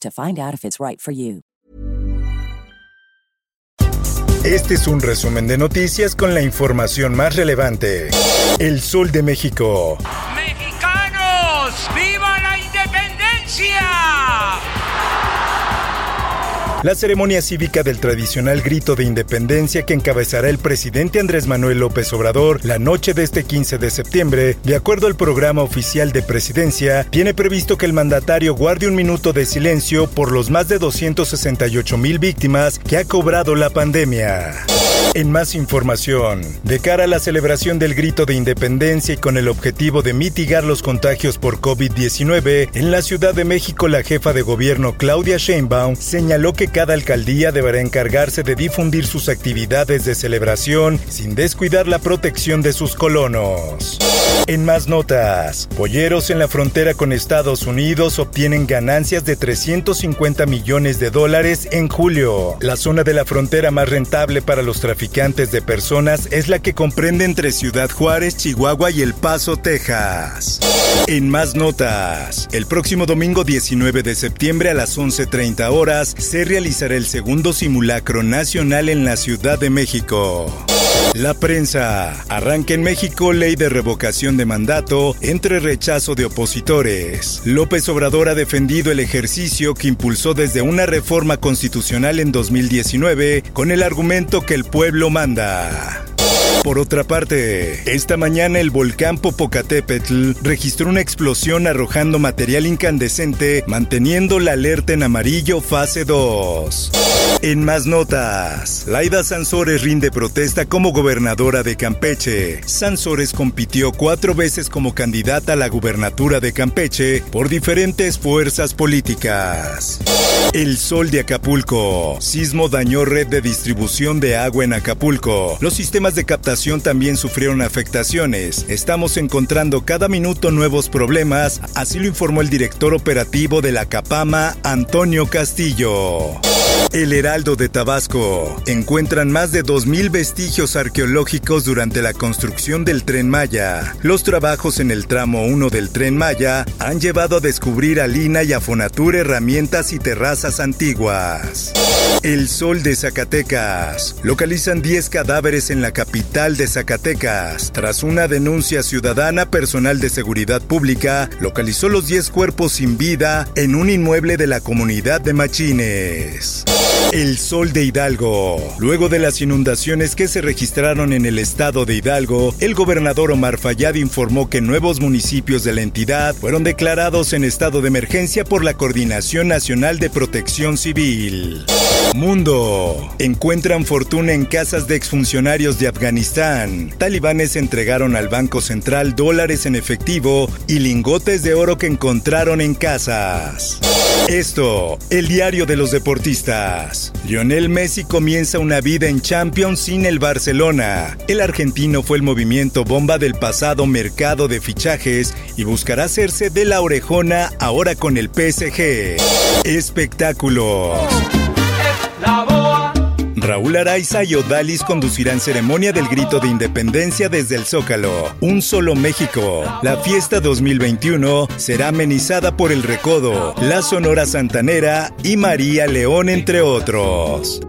to find out if it's right for you. Este es un resumen de noticias con la información más relevante. El Sol de México. ¡Mexicanos! ¡Viva la independencia! La ceremonia cívica del tradicional grito de independencia que encabezará el presidente Andrés Manuel López Obrador la noche de este 15 de septiembre, de acuerdo al programa oficial de presidencia, tiene previsto que el mandatario guarde un minuto de silencio por los más de 268 mil víctimas que ha cobrado la pandemia. En más información, de cara a la celebración del grito de independencia y con el objetivo de mitigar los contagios por COVID-19, en la Ciudad de México la jefa de gobierno Claudia Sheinbaum señaló que cada alcaldía deberá encargarse de difundir sus actividades de celebración sin descuidar la protección de sus colonos. En más notas, polleros en la frontera con Estados Unidos obtienen ganancias de 350 millones de dólares en julio. La zona de la frontera más rentable para los traficantes de personas es la que comprende entre Ciudad Juárez, Chihuahua y El Paso, Texas. En más notas, el próximo domingo 19 de septiembre a las 11.30 horas se realizará el segundo simulacro nacional en la Ciudad de México. La prensa. Arranca en México ley de revocación de mandato entre rechazo de opositores. López Obrador ha defendido el ejercicio que impulsó desde una reforma constitucional en 2019 con el argumento que el pueblo manda. Por otra parte, esta mañana el volcán Popocatépetl registró una explosión arrojando material incandescente, manteniendo la alerta en amarillo fase 2. En más notas, Laida Sansores rinde protesta como gobernadora de Campeche. Sansores compitió cuatro veces como candidata a la gubernatura de Campeche por diferentes fuerzas políticas. El sol de Acapulco. Sismo dañó red de distribución de agua en Acapulco. Los sistemas de captación también sufrieron afectaciones. Estamos encontrando cada minuto nuevos problemas, así lo informó el director operativo de la Capama, Antonio Castillo. El Heraldo de Tabasco. Encuentran más de 2.000 vestigios arqueológicos durante la construcción del tren Maya. Los trabajos en el tramo 1 del tren Maya han llevado a descubrir a Lina y a Fonatur herramientas y terrazas antiguas. El Sol de Zacatecas. Localizan 10 cadáveres en la capital de Zacatecas. Tras una denuncia ciudadana, personal de seguridad pública localizó los 10 cuerpos sin vida en un inmueble de la comunidad de Machines. El Sol de Hidalgo. Luego de las inundaciones que se registraron en el estado de Hidalgo, el gobernador Omar Fayad informó que nuevos municipios de la entidad fueron declarados en estado de emergencia por la Coordinación Nacional de Protección Civil. Mundo. Encuentran fortuna en casas de exfuncionarios de Afganistán. Talibanes entregaron al Banco Central dólares en efectivo y lingotes de oro que encontraron en casas. Esto, el diario de los deportistas. Lionel Messi comienza una vida en Champions sin el Barcelona. El argentino fue el movimiento bomba del pasado mercado de fichajes y buscará hacerse de la orejona ahora con el PSG. Espectáculos. Raúl Araiza y Odalis conducirán ceremonia del grito de independencia desde el Zócalo. Un solo México. La fiesta 2021 será amenizada por El Recodo, la Sonora Santanera y María León, entre otros.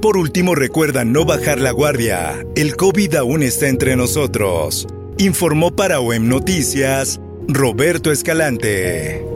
Por último, recuerda no bajar la guardia. El COVID aún está entre nosotros. Informó para OEM Noticias Roberto Escalante.